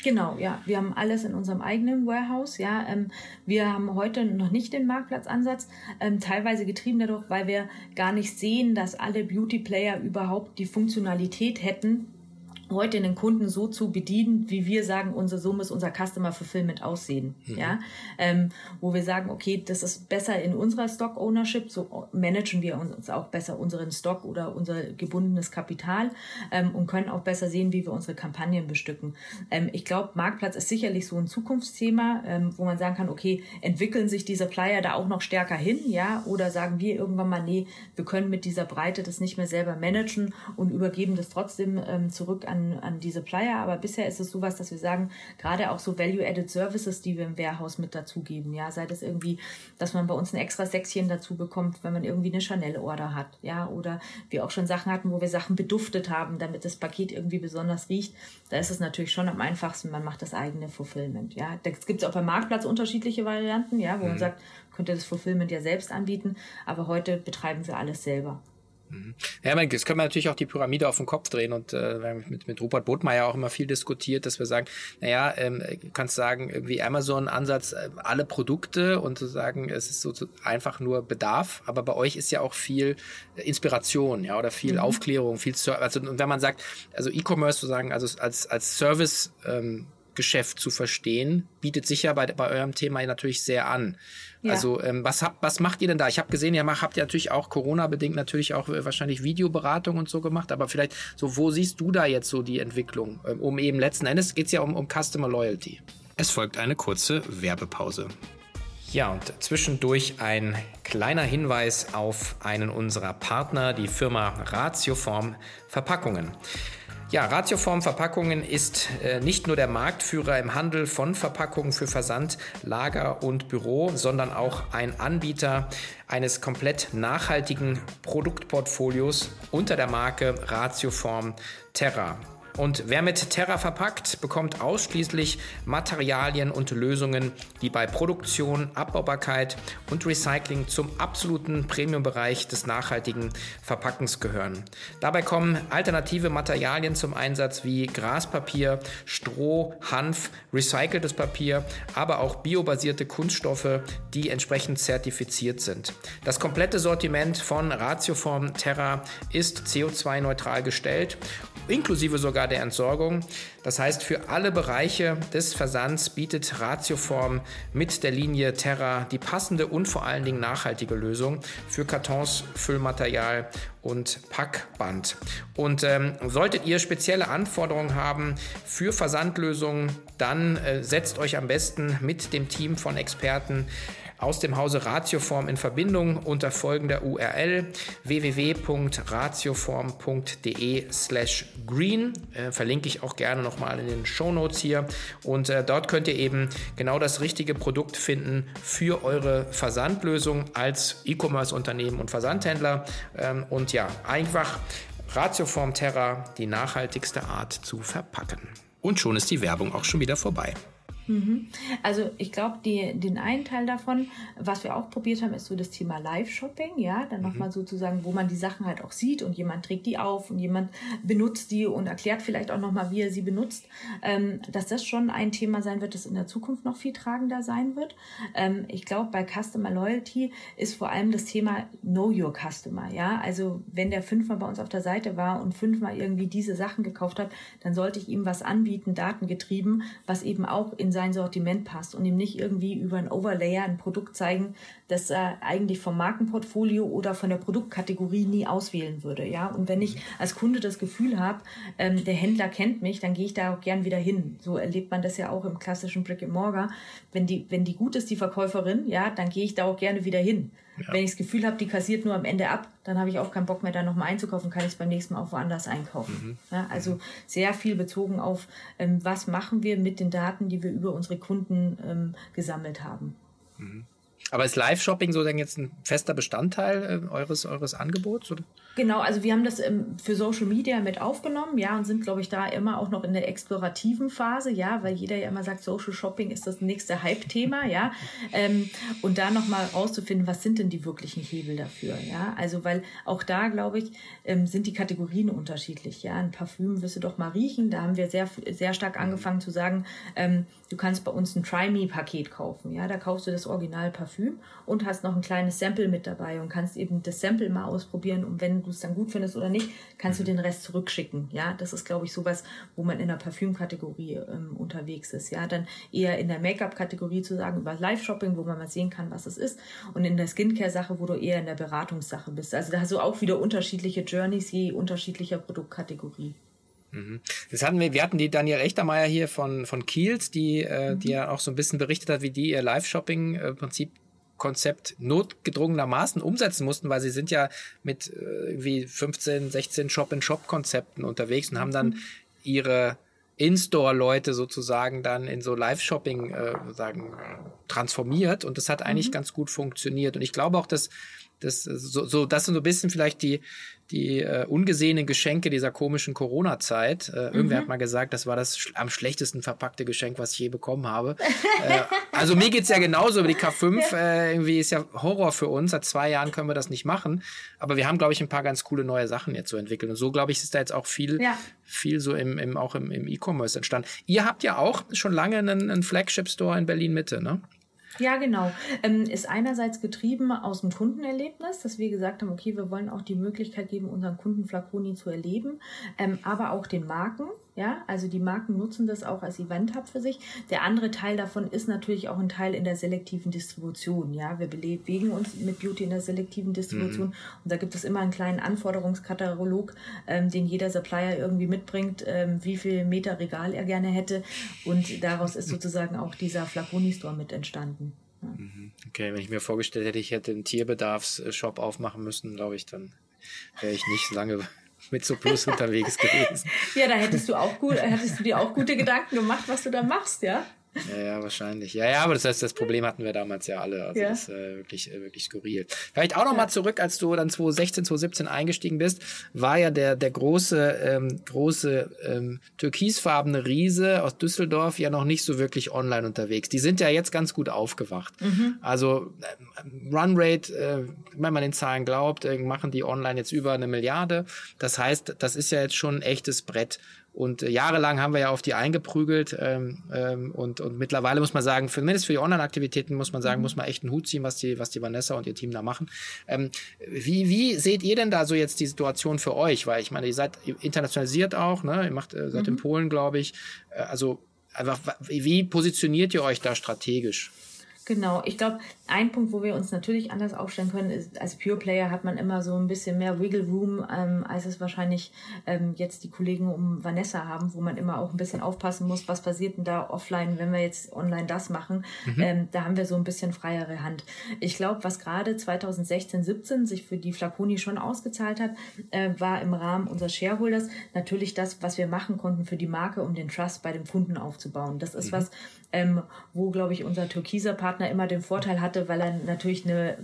Genau, ja. Wir haben alles in unserem eigenen Warehouse. Ja, ähm, wir haben heute noch nicht den Marktplatzansatz, ähm, teilweise getrieben dadurch, weil wir gar nicht sehen, dass alle Beauty Player überhaupt die Funktionalität hätten, heute den Kunden so zu bedienen, wie wir sagen, unser so muss unser Customer Fulfillment aussehen. Mhm. Ja, ähm, wo wir sagen, okay, das ist besser in unserer Stock Ownership, so managen wir uns auch besser unseren Stock oder unser gebundenes Kapital ähm, und können auch besser sehen, wie wir unsere Kampagnen bestücken. Ähm, ich glaube, Marktplatz ist sicherlich so ein Zukunftsthema, ähm, wo man sagen kann, okay, entwickeln sich diese Player da auch noch stärker hin, ja, oder sagen wir irgendwann mal, nee, wir können mit dieser Breite das nicht mehr selber managen und übergeben das trotzdem ähm, zurück an an, an die Supplier, aber bisher ist es sowas, dass wir sagen, gerade auch so Value-Added Services, die wir im Warehouse mit dazugeben, ja, sei das irgendwie, dass man bei uns ein extra Säckchen dazu bekommt, wenn man irgendwie eine Chanel-Order hat, ja, oder wir auch schon Sachen hatten, wo wir Sachen beduftet haben, damit das Paket irgendwie besonders riecht. Da ist es natürlich schon am einfachsten, man macht das eigene Fulfillment, ja. Da gibt es auch beim Marktplatz unterschiedliche Varianten, ja, wo mhm. man sagt, könnte das Fulfillment ja selbst anbieten, aber heute betreiben wir alles selber. Mhm. Ja, jetzt können wir natürlich auch die Pyramide auf den Kopf drehen und äh, wir haben mit, mit Rupert Botmeier auch immer viel diskutiert, dass wir sagen, naja, ähm, du kannst sagen, irgendwie Amazon-Ansatz, äh, alle Produkte und zu sagen, es ist so einfach nur Bedarf, aber bei euch ist ja auch viel Inspiration, ja, oder viel mhm. Aufklärung, viel Service. Also, und wenn man sagt, also E-Commerce zu sagen, also als, als Service ähm, Geschäft zu verstehen, bietet sich ja bei, bei eurem Thema natürlich sehr an. Ja. Also ähm, was, habt, was macht ihr denn da? Ich habe gesehen, ihr macht, habt ihr natürlich auch Corona-bedingt natürlich auch äh, wahrscheinlich Videoberatung und so gemacht, aber vielleicht so, wo siehst du da jetzt so die Entwicklung? Ähm, um eben letzten Endes geht es ja um, um Customer Loyalty. Es folgt eine kurze Werbepause. Ja, und zwischendurch ein kleiner Hinweis auf einen unserer Partner, die Firma Ratioform Verpackungen. Ja, Ratioform Verpackungen ist äh, nicht nur der Marktführer im Handel von Verpackungen für Versand, Lager und Büro, sondern auch ein Anbieter eines komplett nachhaltigen Produktportfolios unter der Marke Ratioform Terra. Und wer mit Terra verpackt, bekommt ausschließlich Materialien und Lösungen, die bei Produktion, Abbaubarkeit und Recycling zum absoluten Premiumbereich des nachhaltigen Verpackens gehören. Dabei kommen alternative Materialien zum Einsatz wie Graspapier, Stroh, Hanf, recyceltes Papier, aber auch biobasierte Kunststoffe, die entsprechend zertifiziert sind. Das komplette Sortiment von Ratioform Terra ist CO2-neutral gestellt inklusive sogar der Entsorgung. Das heißt, für alle Bereiche des Versands bietet Ratioform mit der Linie Terra die passende und vor allen Dingen nachhaltige Lösung für Kartons, Füllmaterial und Packband. Und ähm, solltet ihr spezielle Anforderungen haben für Versandlösungen, dann äh, setzt euch am besten mit dem Team von Experten aus dem Hause Ratioform in Verbindung unter folgender URL www.ratioform.de slash green. Äh, verlinke ich auch gerne nochmal in den Show Notes hier. Und äh, dort könnt ihr eben genau das richtige Produkt finden für eure Versandlösung als E-Commerce-Unternehmen und Versandhändler. Ähm, und ja, einfach Ratioform Terra, die nachhaltigste Art zu verpacken. Und schon ist die Werbung auch schon wieder vorbei. Mhm. Also ich glaube, den einen Teil davon, was wir auch probiert haben, ist so das Thema Live-Shopping, ja, dann mhm. nochmal sozusagen, wo man die Sachen halt auch sieht und jemand trägt die auf und jemand benutzt die und erklärt vielleicht auch nochmal, wie er sie benutzt, ähm, dass das schon ein Thema sein wird, das in der Zukunft noch viel tragender sein wird. Ähm, ich glaube, bei Customer Loyalty ist vor allem das Thema Know Your Customer, ja, also wenn der fünfmal bei uns auf der Seite war und fünfmal irgendwie diese Sachen gekauft hat, dann sollte ich ihm was anbieten, datengetrieben, was eben auch in sein Sortiment passt und ihm nicht irgendwie über ein Overlayer ein Produkt zeigen, das er eigentlich vom Markenportfolio oder von der Produktkategorie nie auswählen würde. Ja, und wenn ich als Kunde das Gefühl habe, ähm, der Händler kennt mich, dann gehe ich da auch gern wieder hin. So erlebt man das ja auch im klassischen Brick and Mortar. Wenn die, wenn die gut ist, die Verkäuferin, ja, dann gehe ich da auch gerne wieder hin. Ja. Wenn ich das Gefühl habe, die kassiert nur am Ende ab, dann habe ich auch keinen Bock mehr, da nochmal einzukaufen, kann ich es beim nächsten Mal auch woanders einkaufen. Mhm. Ja, also sehr viel bezogen auf, ähm, was machen wir mit den Daten, die wir über unsere Kunden ähm, gesammelt haben. Mhm. Aber ist Live-Shopping so denn jetzt ein fester Bestandteil äh, eures, eures Angebots? Oder? Genau, also wir haben das für Social Media mit aufgenommen, ja, und sind, glaube ich, da immer auch noch in der explorativen Phase, ja, weil jeder ja immer sagt, Social Shopping ist das nächste Hype-Thema, ja. Ähm, und da nochmal rauszufinden, was sind denn die wirklichen Hebel dafür, ja. Also, weil auch da, glaube ich, ähm, sind die Kategorien unterschiedlich, ja. Ein Parfüm wirst du doch mal riechen. Da haben wir sehr, sehr stark angefangen zu sagen, ähm, du kannst bei uns ein Try-Me-Paket kaufen, ja. Da kaufst du das Original Parfüm und hast noch ein kleines Sample mit dabei und kannst eben das Sample mal ausprobieren und wenn du es dann gut findest oder nicht, kannst du mhm. den Rest zurückschicken. Ja, das ist, glaube ich, sowas, wo man in der Parfümkategorie ähm, unterwegs ist. Ja, dann eher in der Make-up-Kategorie zu sagen über Live-Shopping, wo man mal sehen kann, was es ist und in der Skincare-Sache, wo du eher in der Beratungssache bist. Also da hast du auch wieder unterschiedliche Journeys je unterschiedlicher Produktkategorie. Mhm. Das hatten wir, wir hatten die Daniel Echtermeier hier von, von Kiels, die, äh, mhm. die ja auch so ein bisschen berichtet hat, wie die ihr Live-Shopping-Prinzip äh, Konzept notgedrungenermaßen umsetzen mussten, weil sie sind ja mit äh, irgendwie 15, 16 Shop-in-Shop-Konzepten unterwegs und haben dann ihre in-Store-Leute sozusagen dann in so Live-Shopping äh, sagen, transformiert und das hat eigentlich mhm. ganz gut funktioniert. Und ich glaube auch, dass das so, so das sind so ein bisschen vielleicht die die äh, ungesehenen Geschenke dieser komischen Corona-Zeit. Äh, irgendwer mhm. hat mal gesagt, das war das sch am schlechtesten verpackte Geschenk, was ich je bekommen habe. *laughs* äh, also mir geht's ja genauso über die K5. Äh, irgendwie ist ja Horror für uns. Seit zwei Jahren können wir das nicht machen. Aber wir haben, glaube ich, ein paar ganz coole neue Sachen jetzt so entwickelt. Und so, glaube ich, ist da jetzt auch viel, ja. viel so im, im auch im, im E-Commerce entstanden. Ihr habt ja auch schon lange einen, einen Flagship-Store in Berlin-Mitte, ne? Ja, genau. Ähm, ist einerseits getrieben aus dem Kundenerlebnis, dass wir gesagt haben, okay, wir wollen auch die Möglichkeit geben, unseren Kunden Flaconi zu erleben, ähm, aber auch den Marken. Ja, also die Marken nutzen das auch als Event-Hub für sich. Der andere Teil davon ist natürlich auch ein Teil in der selektiven Distribution. Ja, wir bewegen uns mit Beauty in der selektiven Distribution mhm. und da gibt es immer einen kleinen Anforderungskatalog, ähm, den jeder Supplier irgendwie mitbringt, ähm, wie viel Meter Regal er gerne hätte und daraus ist sozusagen auch dieser Flaconi-Store mit entstanden. Mhm. Okay, wenn ich mir vorgestellt hätte, ich hätte einen Tierbedarfsshop aufmachen müssen, glaube ich, dann wäre ich nicht lange mit so Plus unterwegs gewesen. *laughs* Ja, da hättest du auch gut, hättest du dir auch gute Gedanken gemacht, was du da machst, ja? Ja, ja, wahrscheinlich. Ja, ja, aber das heißt, das Problem hatten wir damals ja alle. Also ja. das ist äh, wirklich, äh, wirklich skurril. Vielleicht auch noch ja. mal zurück, als du dann 2016, 2017 eingestiegen bist, war ja der, der große, ähm, große ähm, türkisfarbene Riese aus Düsseldorf ja noch nicht so wirklich online unterwegs. Die sind ja jetzt ganz gut aufgewacht. Mhm. Also äh, Runrate, äh, wenn man den Zahlen glaubt, äh, machen die online jetzt über eine Milliarde. Das heißt, das ist ja jetzt schon ein echtes Brett. Und äh, jahrelang haben wir ja auf die eingeprügelt. Ähm, ähm, und, und mittlerweile muss man sagen, zumindest für die Online-Aktivitäten muss man sagen, mhm. muss man echt einen Hut ziehen, was die, was die Vanessa und ihr Team da machen. Ähm, wie, wie seht ihr denn da so jetzt die Situation für euch? Weil ich meine, ihr seid internationalisiert auch, ne? Ihr macht, äh, seid mhm. in Polen, glaube ich. Äh, also einfach, wie positioniert ihr euch da strategisch? Genau, ich glaube, ein Punkt, wo wir uns natürlich anders aufstellen können, ist, als Pure Player hat man immer so ein bisschen mehr Wiggle Room, ähm, als es wahrscheinlich ähm, jetzt die Kollegen um Vanessa haben, wo man immer auch ein bisschen aufpassen muss, was passiert denn da offline, wenn wir jetzt online das machen. Mhm. Ähm, da haben wir so ein bisschen freiere Hand. Ich glaube, was gerade 2016, 17 sich für die Flaconi schon ausgezahlt hat, äh, war im Rahmen unseres Shareholders natürlich das, was wir machen konnten für die Marke, um den Trust bei dem Kunden aufzubauen. Das ist mhm. was, ähm, wo, glaube ich, unser türkiser Partner immer den Vorteil hatte, weil er natürlich eine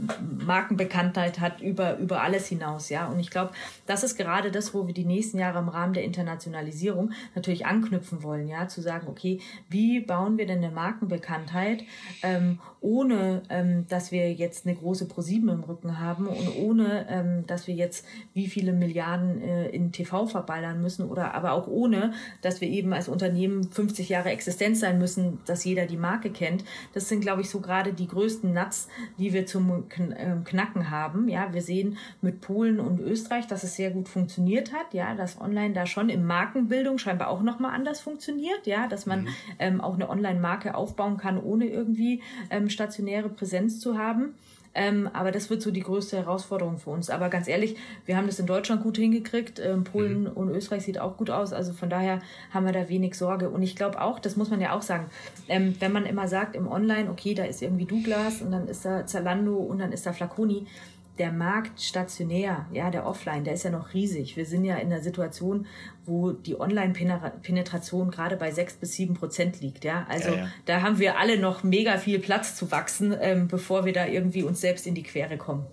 Markenbekanntheit hat über, über alles hinaus. Ja? Und ich glaube, das ist gerade das, wo wir die nächsten Jahre im Rahmen der Internationalisierung natürlich anknüpfen wollen. Ja? Zu sagen, okay, wie bauen wir denn eine Markenbekanntheit, ähm, ohne ähm, dass wir jetzt eine große ProSieben im Rücken haben und ohne ähm, dass wir jetzt wie viele Milliarden äh, in TV verballern müssen oder aber auch ohne, dass wir eben als Unternehmen 50 Jahre Existenz sein müssen, dass jeder die Marke kennt. Das sind, glaube ich, so gerade die größten Nuts, die wir zum ähm, Knacken haben. Ja, wir sehen mit Polen und Österreich, dass es sehr gut funktioniert hat. Ja, dass online da schon in Markenbildung scheinbar auch nochmal anders funktioniert. Ja, dass man mhm. ähm, auch eine Online-Marke aufbauen kann, ohne irgendwie ähm, stationäre Präsenz zu haben. Ähm, aber das wird so die größte Herausforderung für uns. Aber ganz ehrlich, wir haben das in Deutschland gut hingekriegt. Ähm, Polen mhm. und Österreich sieht auch gut aus. Also von daher haben wir da wenig Sorge. Und ich glaube auch, das muss man ja auch sagen, ähm, wenn man immer sagt im Online, okay, da ist irgendwie Douglas und dann ist da Zalando und dann ist da Flaconi der Markt stationär, ja, der Offline, der ist ja noch riesig. Wir sind ja in der Situation, wo die Online-Penetration gerade bei sechs bis sieben Prozent liegt, ja. Also ja, ja. da haben wir alle noch mega viel Platz zu wachsen, ähm, bevor wir da irgendwie uns selbst in die Quere kommen.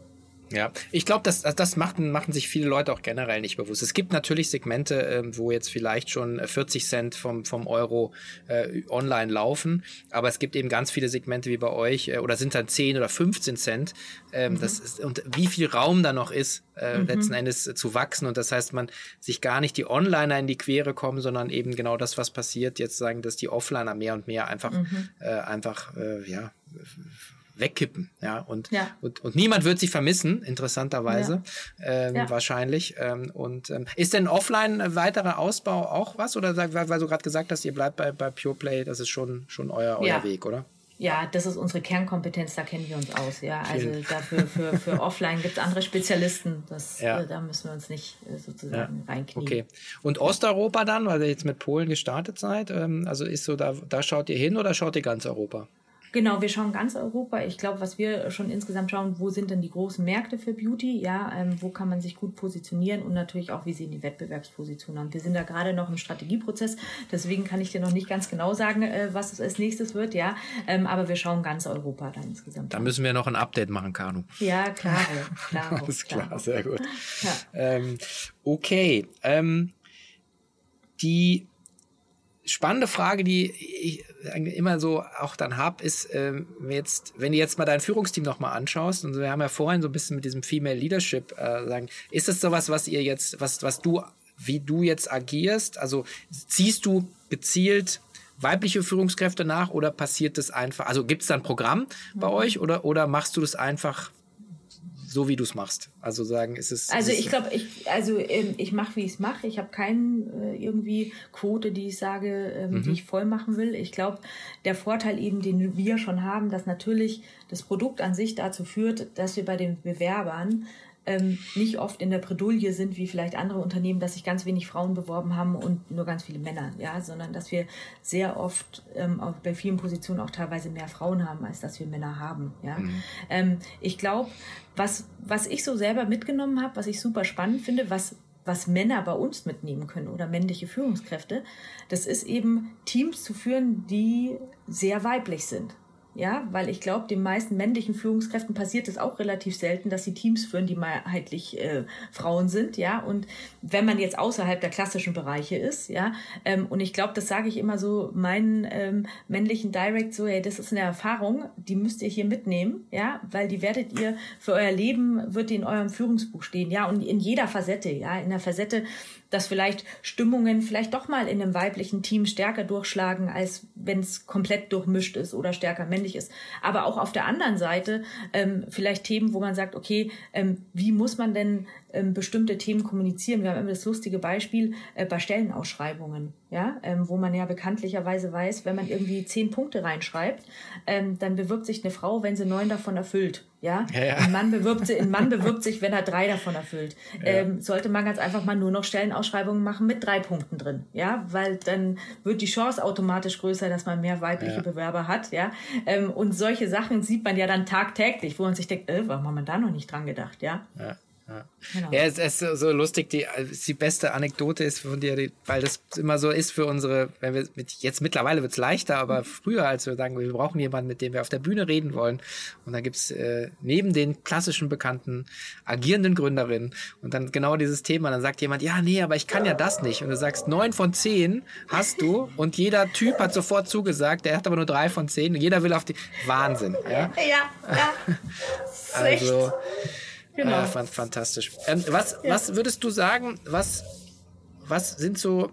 Ja, ich glaube, das, das machen, machen sich viele Leute auch generell nicht bewusst. Es gibt natürlich Segmente, äh, wo jetzt vielleicht schon 40 Cent vom, vom Euro äh, online laufen, aber es gibt eben ganz viele Segmente wie bei euch, äh, oder sind dann 10 oder 15 Cent. Ähm, mhm. das ist, und wie viel Raum da noch ist, äh, mhm. letzten Endes äh, zu wachsen. Und das heißt, man sich gar nicht die Onliner in die Quere kommen, sondern eben genau das, was passiert, jetzt sagen, dass die Offliner mehr und mehr einfach, mhm. äh, einfach, äh, ja, wegkippen. Ja, und, ja. und, und niemand wird sie vermissen, interessanterweise, ja. Ähm, ja. wahrscheinlich. Ähm, und ähm, ist denn offline ein weiterer Ausbau auch was? Oder weil, weil du gerade gesagt hast, ihr bleibt bei, bei Pure Play, das ist schon, schon euer, euer Weg, oder? Ja, das ist unsere Kernkompetenz, da kennen wir uns aus. Ja, also dafür für, für *laughs* Offline gibt es andere Spezialisten. Das, ja. äh, da müssen wir uns nicht äh, sozusagen ja. reinknien. Okay. Und Osteuropa dann, weil ihr jetzt mit Polen gestartet seid, ähm, also ist so, da, da schaut ihr hin oder schaut ihr ganz Europa? Genau, wir schauen ganz Europa. Ich glaube, was wir schon insgesamt schauen, wo sind denn die großen Märkte für Beauty? Ja, ähm, wo kann man sich gut positionieren und natürlich auch, wie sehen die Wettbewerbspositionen an? Wir sind da gerade noch im Strategieprozess, deswegen kann ich dir noch nicht ganz genau sagen, äh, was es als nächstes wird, ja. Ähm, aber wir schauen ganz Europa dann insgesamt. Da müssen wir noch ein Update machen, Kanu. Ja, klar, *laughs* klar. Alles klar, sehr gut. Ja. Ähm, okay, ähm, die spannende Frage, die ich immer so auch dann habe, ist, ähm, jetzt, wenn du jetzt mal dein Führungsteam nochmal anschaust, und wir haben ja vorhin so ein bisschen mit diesem Female Leadership äh, sagen, ist es sowas, was ihr jetzt, was, was du, wie du jetzt agierst? Also ziehst du gezielt weibliche Führungskräfte nach oder passiert das einfach? Also gibt es da ein Programm bei mhm. euch oder, oder machst du das einfach so wie du es machst. Also sagen, ist es. Also ist ich glaube, ich, also ähm, ich mache, wie ich es mache. Ich habe keine äh, irgendwie Quote, die ich sage, ähm, mhm. die ich voll machen will. Ich glaube, der Vorteil eben, den wir schon haben, dass natürlich das Produkt an sich dazu führt, dass wir bei den Bewerbern ähm, nicht oft in der Bredouille sind, wie vielleicht andere Unternehmen, dass sich ganz wenig Frauen beworben haben und nur ganz viele Männer, ja, sondern dass wir sehr oft ähm, auch bei vielen Positionen auch teilweise mehr Frauen haben, als dass wir Männer haben, ja. Mhm. Ähm, ich glaube, was, was ich so selber mitgenommen habe, was ich super spannend finde, was was Männer bei uns mitnehmen können oder männliche Führungskräfte, das ist eben Teams zu führen, die sehr weiblich sind. Ja, weil ich glaube, den meisten männlichen Führungskräften passiert es auch relativ selten, dass sie Teams führen, die mehrheitlich äh, Frauen sind, ja. Und wenn man jetzt außerhalb der klassischen Bereiche ist, ja, ähm, und ich glaube, das sage ich immer so meinen ähm, männlichen Direct so, hey, das ist eine Erfahrung, die müsst ihr hier mitnehmen, ja, weil die werdet ihr für euer Leben wird die in eurem Führungsbuch stehen, ja, und in jeder Facette, ja, in der Facette dass vielleicht Stimmungen vielleicht doch mal in einem weiblichen Team stärker durchschlagen, als wenn es komplett durchmischt ist oder stärker männlich ist. Aber auch auf der anderen Seite ähm, vielleicht Themen, wo man sagt, okay, ähm, wie muss man denn ähm, bestimmte Themen kommunizieren. Wir haben immer das lustige Beispiel äh, bei Stellenausschreibungen, ja, ähm, wo man ja bekanntlicherweise weiß, wenn man irgendwie zehn Punkte reinschreibt, ähm, dann bewirbt sich eine Frau, wenn sie neun davon erfüllt. Ja, ja, ja. Ein, Mann bewirbt sich, ein Mann bewirbt sich, wenn er drei davon erfüllt. Ja. Ähm, sollte man ganz einfach mal nur noch Stellenausschreibungen machen mit drei Punkten drin, ja, weil dann wird die Chance automatisch größer, dass man mehr weibliche Bewerber hat, ja. Ähm, und solche Sachen sieht man ja dann tagtäglich, wo man sich denkt, äh, warum haben wir da noch nicht dran gedacht, ja. ja. Ja, genau. ja es, es ist so lustig, die, die beste Anekdote ist von dir, weil das immer so ist für unsere, wenn wir mit, jetzt mittlerweile wird's leichter, aber früher, als wir sagen, wir brauchen jemanden, mit dem wir auf der Bühne reden wollen. Und dann gibt's äh, neben den klassischen bekannten agierenden Gründerinnen und dann genau dieses Thema, dann sagt jemand, ja, nee, aber ich kann ja das nicht. Und du sagst, neun von zehn hast du *laughs* und jeder Typ hat sofort zugesagt, der hat aber nur drei von zehn und jeder will auf die Wahnsinn. Ja, ja. ja. *laughs* also. Genau. Ah, fantastisch. Ähm, was, ja. was würdest du sagen, was, was sind so,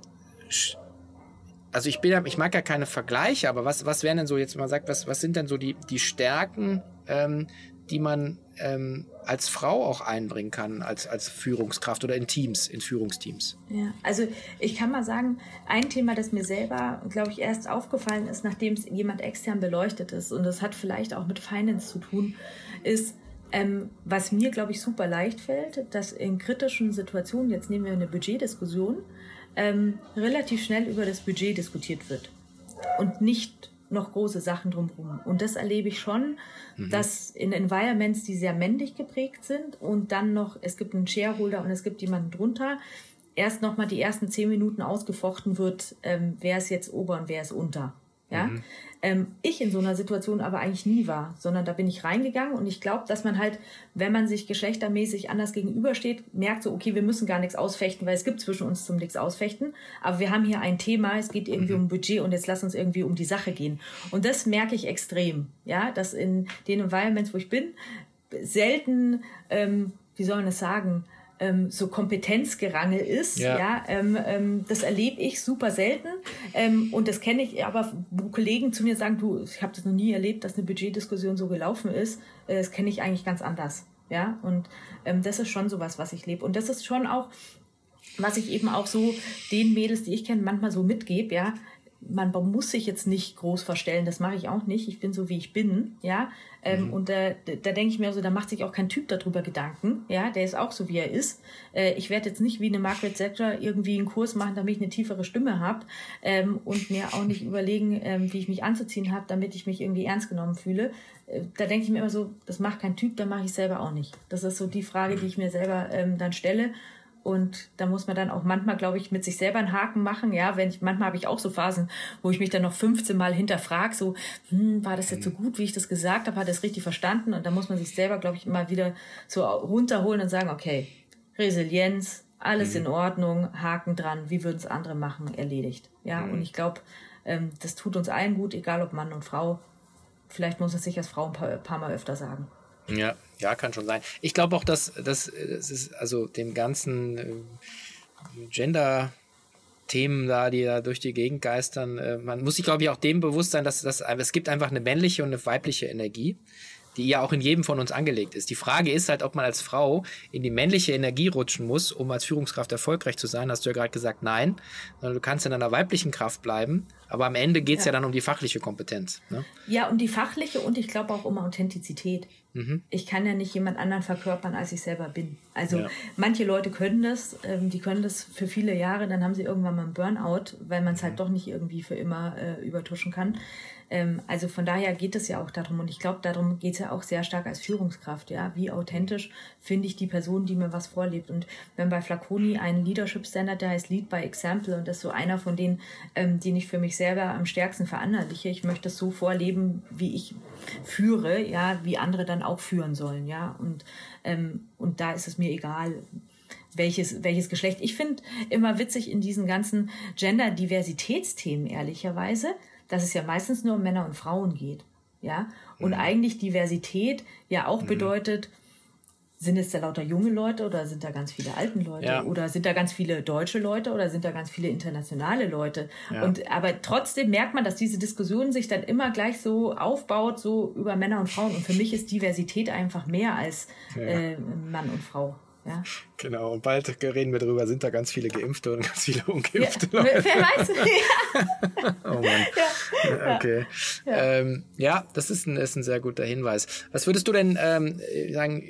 also ich bin ja, ich mag ja keine Vergleiche, aber was, was wären denn so, jetzt mal sagt, was, was sind denn so die, die Stärken, ähm, die man ähm, als Frau auch einbringen kann, als, als Führungskraft oder in Teams, in Führungsteams? Ja, also ich kann mal sagen, ein Thema, das mir selber, glaube ich, erst aufgefallen ist, nachdem es jemand extern beleuchtet ist, und das hat vielleicht auch mit Finance zu tun, ist, ähm, was mir, glaube ich, super leicht fällt, dass in kritischen Situationen, jetzt nehmen wir eine Budgetdiskussion, ähm, relativ schnell über das Budget diskutiert wird und nicht noch große Sachen drumherum. Und das erlebe ich schon, mhm. dass in Environments, die sehr männlich geprägt sind und dann noch, es gibt einen Shareholder und es gibt jemanden drunter, erst nochmal die ersten zehn Minuten ausgefochten wird, ähm, wer ist jetzt ober und wer ist unter. Ja? Mhm. Ähm, ich in so einer Situation aber eigentlich nie war, sondern da bin ich reingegangen und ich glaube, dass man halt, wenn man sich geschlechtermäßig anders gegenübersteht, merkt so, okay, wir müssen gar nichts ausfechten, weil es gibt zwischen uns zum nichts ausfechten, aber wir haben hier ein Thema, es geht irgendwie mhm. um Budget und jetzt lass uns irgendwie um die Sache gehen. Und das merke ich extrem, ja, dass in den Environments, wo ich bin, selten, ähm, wie soll man das sagen, ähm, so Kompetenzgerangel ist. Ja, ja ähm, ähm, das erlebe ich super selten. Ähm, und das kenne ich aber, wo Kollegen zu mir sagen, du, ich habe das noch nie erlebt, dass eine Budgetdiskussion so gelaufen ist. Äh, das kenne ich eigentlich ganz anders. Ja, und ähm, das ist schon sowas, was ich lebe. Und das ist schon auch, was ich eben auch so den Mädels, die ich kenne, manchmal so mitgebe, ja, man muss sich jetzt nicht groß verstellen, das mache ich auch nicht. Ich bin so, wie ich bin, ja. Ähm, mhm. Und da, da denke ich mir so, da macht sich auch kein Typ darüber Gedanken, ja. Der ist auch so, wie er ist. Äh, ich werde jetzt nicht wie eine Margaret Thatcher irgendwie einen Kurs machen, damit ich eine tiefere Stimme habe ähm, und mir auch nicht überlegen, ähm, wie ich mich anzuziehen habe, damit ich mich irgendwie ernst genommen fühle. Äh, da denke ich mir immer so, das macht kein Typ, dann mache ich selber auch nicht. Das ist so die Frage, die ich mir selber ähm, dann stelle. Und da muss man dann auch manchmal, glaube ich, mit sich selber einen Haken machen. Ja, wenn ich, manchmal habe ich auch so Phasen, wo ich mich dann noch 15 Mal hinterfrage, so, hm, war das jetzt so mhm. gut, wie ich das gesagt habe? Hat er es richtig verstanden? Und da muss man sich selber, glaube ich, immer wieder so runterholen und sagen, okay, Resilienz, alles mhm. in Ordnung, Haken dran, wie würden es andere machen, erledigt. Ja, mhm. und ich glaube, ähm, das tut uns allen gut, egal ob Mann und Frau. Vielleicht muss es sich als Frau ein paar, paar Mal öfter sagen. Ja, ja, kann schon sein. Ich glaube auch, dass das ist also dem ganzen äh, Gender Themen da, die da durch die Gegend geistern. Äh, man muss sich, glaube ich, auch dem bewusst sein, dass, dass es gibt einfach eine männliche und eine weibliche Energie die ja auch in jedem von uns angelegt ist. Die Frage ist halt, ob man als Frau in die männliche Energie rutschen muss, um als Führungskraft erfolgreich zu sein. Hast du ja gerade gesagt, nein. Sondern du kannst in einer weiblichen Kraft bleiben. Aber am Ende geht es ja. ja. dann um die fachliche Kompetenz. Ne? Ja, um die fachliche und ich glaube auch um Authentizität. Mhm. Ich kann ja nicht jemand anderen verkörpern, als ich selber bin. Also ja. manche Leute können das, ähm, die können das für viele Jahre, dann haben sie irgendwann mal einen Burnout, weil man es halt mhm. doch nicht irgendwie für immer äh, übertuschen kann. Ähm, also von daher geht es ja auch darum und ich glaube, darum geht es ja auch sehr stark als Führungskraft. Ja, wie authentisch finde ich die Person, die mir was vorlebt. Und wenn bei Flaconi ein Leadership Standard, der heißt Lead by Example und das ist so einer von denen, ähm, den ich für mich selber am stärksten verankerliche. Ich möchte es so vorleben, wie ich führe, ja, wie andere dann auch führen sollen, ja. Und ähm, und da ist es mir egal, welches, welches Geschlecht. Ich finde immer witzig in diesen ganzen Gender-Diversitätsthemen, ehrlicherweise, dass es ja meistens nur um Männer und Frauen geht. Ja? Und mhm. eigentlich Diversität ja auch mhm. bedeutet, sind es da lauter junge Leute oder sind da ganz viele alten Leute? Ja. Oder sind da ganz viele deutsche Leute oder sind da ganz viele internationale Leute? Ja. Und aber trotzdem merkt man, dass diese Diskussion sich dann immer gleich so aufbaut, so über Männer und Frauen. Und für mich ist Diversität einfach mehr als ja. äh, Mann und Frau. Ja. Genau, und bald reden wir darüber, sind da ganz viele Geimpfte und ganz viele Ungeimpfte. Ja, wer weiß. *laughs* ja. oh Mann. Ja, okay. Ja, ähm, ja das ist ein, ist ein sehr guter Hinweis. Was würdest du denn ähm, sagen,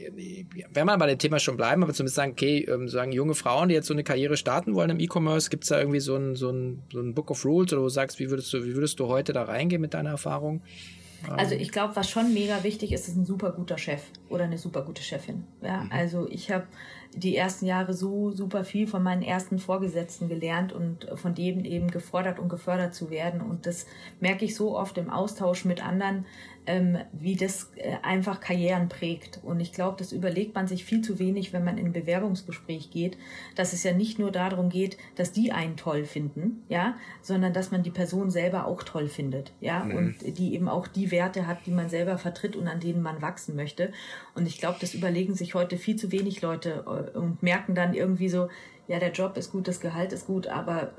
wenn wir bei dem Thema schon bleiben, aber zumindest sagen, okay, ähm, sagen junge Frauen, die jetzt so eine Karriere starten wollen im E-Commerce, gibt es da irgendwie so ein, so, ein, so ein Book of Rules oder wo du sagst, wie würdest du, wie würdest du heute da reingehen mit deiner Erfahrung? Also ich glaube, was schon mega wichtig ist, ist ein super guter Chef oder eine super gute Chefin. Ja, mhm. also ich habe die ersten Jahre so super viel von meinen ersten Vorgesetzten gelernt und von denen eben gefordert und gefördert zu werden. Und das merke ich so oft im Austausch mit anderen, ähm, wie das äh, einfach Karrieren prägt. Und ich glaube, das überlegt man sich viel zu wenig, wenn man in ein Bewerbungsgespräch geht, dass es ja nicht nur darum geht, dass die einen toll finden, ja, sondern dass man die Person selber auch toll findet, ja, mhm. und die eben auch die Werte hat, die man selber vertritt und an denen man wachsen möchte. Und ich glaube, das überlegen sich heute viel zu wenig Leute äh, und merken dann irgendwie so, ja, der Job ist gut, das Gehalt ist gut, aber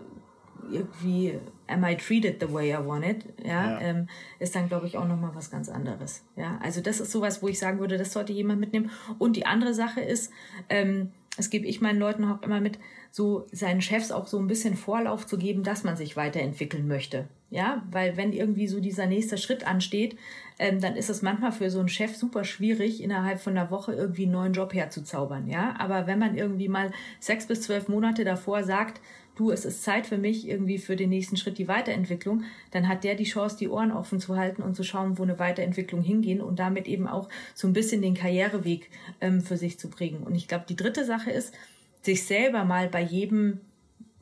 irgendwie am I treated the way I want it, ja, ja. Ähm, ist dann, glaube ich, auch nochmal was ganz anderes. Ja, also das ist sowas, wo ich sagen würde, das sollte jemand mitnehmen. Und die andere Sache ist, ähm, das gebe ich meinen Leuten auch immer mit, so seinen Chefs auch so ein bisschen Vorlauf zu geben, dass man sich weiterentwickeln möchte. Ja, weil wenn irgendwie so dieser nächste Schritt ansteht, ähm, dann ist es manchmal für so einen Chef super schwierig, innerhalb von einer Woche irgendwie einen neuen Job herzuzaubern. Ja, aber wenn man irgendwie mal sechs bis zwölf Monate davor sagt, du, es ist Zeit für mich irgendwie für den nächsten Schritt die Weiterentwicklung, dann hat der die Chance, die Ohren offen zu halten und zu schauen, wo eine Weiterentwicklung hingehen und damit eben auch so ein bisschen den Karriereweg ähm, für sich zu prägen. Und ich glaube, die dritte Sache ist, sich selber mal bei jedem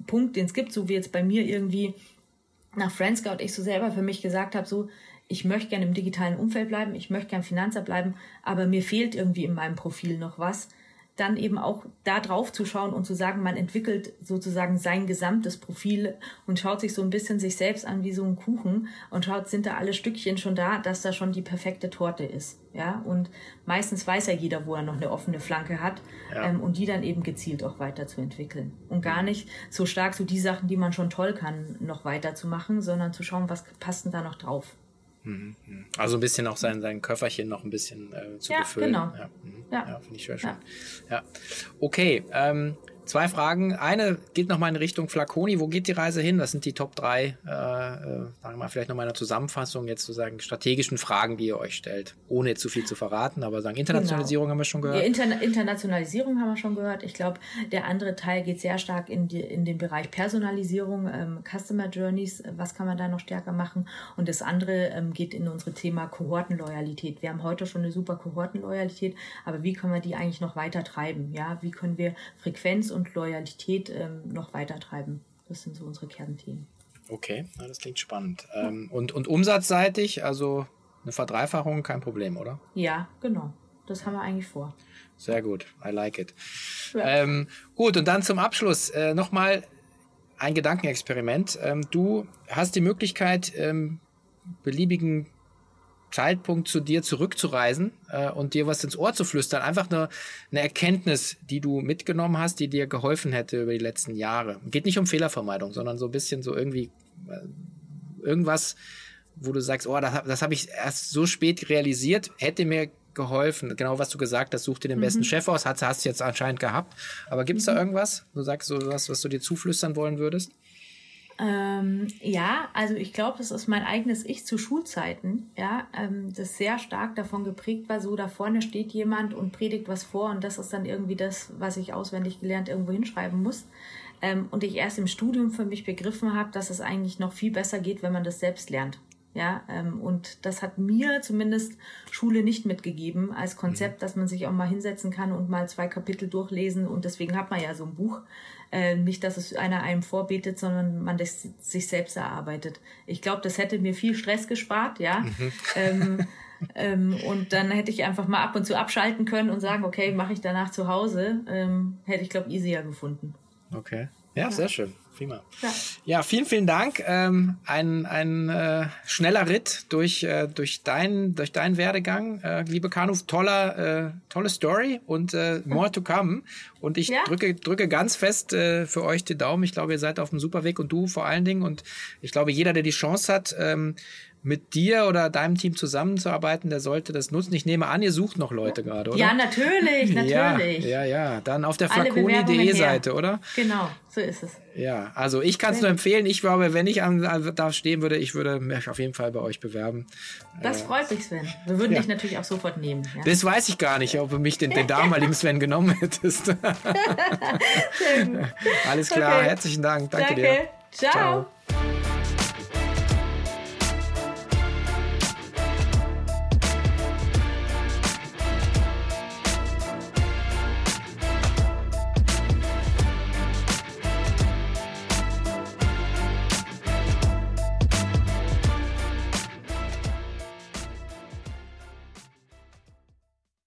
Punkt, den es gibt, so wie jetzt bei mir irgendwie nach Friendscout ich so selber für mich gesagt habe, so, ich möchte gerne im digitalen Umfeld bleiben, ich möchte gerne Finanzer bleiben, aber mir fehlt irgendwie in meinem Profil noch was dann eben auch da drauf zu schauen und zu sagen, man entwickelt sozusagen sein gesamtes Profil und schaut sich so ein bisschen sich selbst an wie so ein Kuchen und schaut, sind da alle Stückchen schon da, dass da schon die perfekte Torte ist. Ja, und meistens weiß ja jeder, wo er noch eine offene Flanke hat ja. ähm, und die dann eben gezielt auch weiterzuentwickeln. Und gar nicht so stark so die Sachen, die man schon toll kann, noch weiterzumachen, sondern zu schauen, was passt denn da noch drauf. Mhm, mhm. Also ein bisschen auch sein, sein Köfferchen noch ein bisschen äh, zu ja, befüllen. Genau. Ja, mhm. ja. ja finde ich sehr schön. Ja. ja. Okay, ähm, zwei Fragen. Eine geht nochmal in Richtung Flaconi. Wo geht die Reise hin? Das sind die Top 3, äh, äh, sagen wir mal, vielleicht nochmal eine Zusammenfassung jetzt sozusagen strategischen Fragen, die ihr euch stellt, ohne jetzt zu viel zu verraten, aber sagen Internationalisierung genau. haben wir schon gehört. Inter Internationalisierung haben wir schon gehört. Ich glaube, der andere Teil geht sehr stark in, die, in den Bereich Personalisierung, ähm, Customer Journeys, was kann man da noch stärker machen? Und das andere ähm, geht in unsere Thema Kohortenloyalität. Wir haben heute schon eine super Kohortenloyalität, aber wie können wir die eigentlich noch weiter treiben? Ja, wie können wir Frequenz und Loyalität ähm, noch weiter treiben. Das sind so unsere Kernthemen. Okay, na, das klingt spannend. Ja. Ähm, und, und umsatzseitig, also eine Verdreifachung, kein Problem, oder? Ja, genau. Das haben wir eigentlich vor. Sehr gut, I like it. Ja. Ähm, gut, und dann zum Abschluss äh, nochmal ein Gedankenexperiment. Ähm, du hast die Möglichkeit, ähm, beliebigen Zeitpunkt zu dir zurückzureisen äh, und dir was ins Ohr zu flüstern. Einfach eine, eine Erkenntnis, die du mitgenommen hast, die dir geholfen hätte über die letzten Jahre. Geht nicht um Fehlervermeidung, sondern so ein bisschen so irgendwie äh, irgendwas, wo du sagst, oh, das, das habe ich erst so spät realisiert, hätte mir geholfen. Genau, was du gesagt hast, such dir den mhm. besten Chef aus, hast, hast du jetzt anscheinend gehabt. Aber gibt es mhm. da irgendwas? Du sagst so was, was du dir zuflüstern wollen würdest? Ähm, ja, also ich glaube, das ist mein eigenes Ich zu Schulzeiten, ja, ähm, das sehr stark davon geprägt war, so da vorne steht jemand und predigt was vor und das ist dann irgendwie das, was ich auswendig gelernt irgendwo hinschreiben muss. Ähm, und ich erst im Studium für mich begriffen habe, dass es eigentlich noch viel besser geht, wenn man das selbst lernt. Ja, ähm, und das hat mir zumindest Schule nicht mitgegeben als Konzept, mhm. dass man sich auch mal hinsetzen kann und mal zwei Kapitel durchlesen. Und deswegen hat man ja so ein Buch. Äh, nicht, dass es einer einem vorbetet, sondern man das sich selbst erarbeitet. Ich glaube, das hätte mir viel Stress gespart, ja. Mhm. *laughs* Ähm, ähm, und dann hätte ich einfach mal ab und zu abschalten können und sagen, okay, mache ich danach zu Hause. Ähm, hätte ich, glaube easier gefunden. Okay. Ja, ja, sehr schön prima. Ja. ja, vielen, vielen Dank. Ähm, ein ein äh, schneller Ritt durch, äh, durch, dein, durch deinen Werdegang. Äh, liebe Kanu, toller, äh, tolle Story und äh, more to come. Und ich ja. drücke, drücke ganz fest äh, für euch die Daumen. Ich glaube, ihr seid auf einem super Weg und du vor allen Dingen. Und ich glaube, jeder, der die Chance hat, ähm, mit dir oder deinem Team zusammenzuarbeiten, der sollte das nutzen. Ich nehme an, ihr sucht noch Leute gerade, oder? Ja, natürlich, natürlich. Ja, ja, ja. Dann auf der flaconi.de Seite, oder? Genau, so ist es. Ja, also ich kann es nur empfehlen. Ich glaube, wenn ich an, an, da stehen würde, ich würde mich auf jeden Fall bei euch bewerben. Das äh, freut mich, Sven. Wir würden ja. dich natürlich auch sofort nehmen. Ja. Das weiß ich gar nicht, ob du mich den, den damaligen Sven genommen *laughs* hättest. *laughs* Alles klar, okay. herzlichen Dank. Danke, Danke. dir. Ciao. Ciao.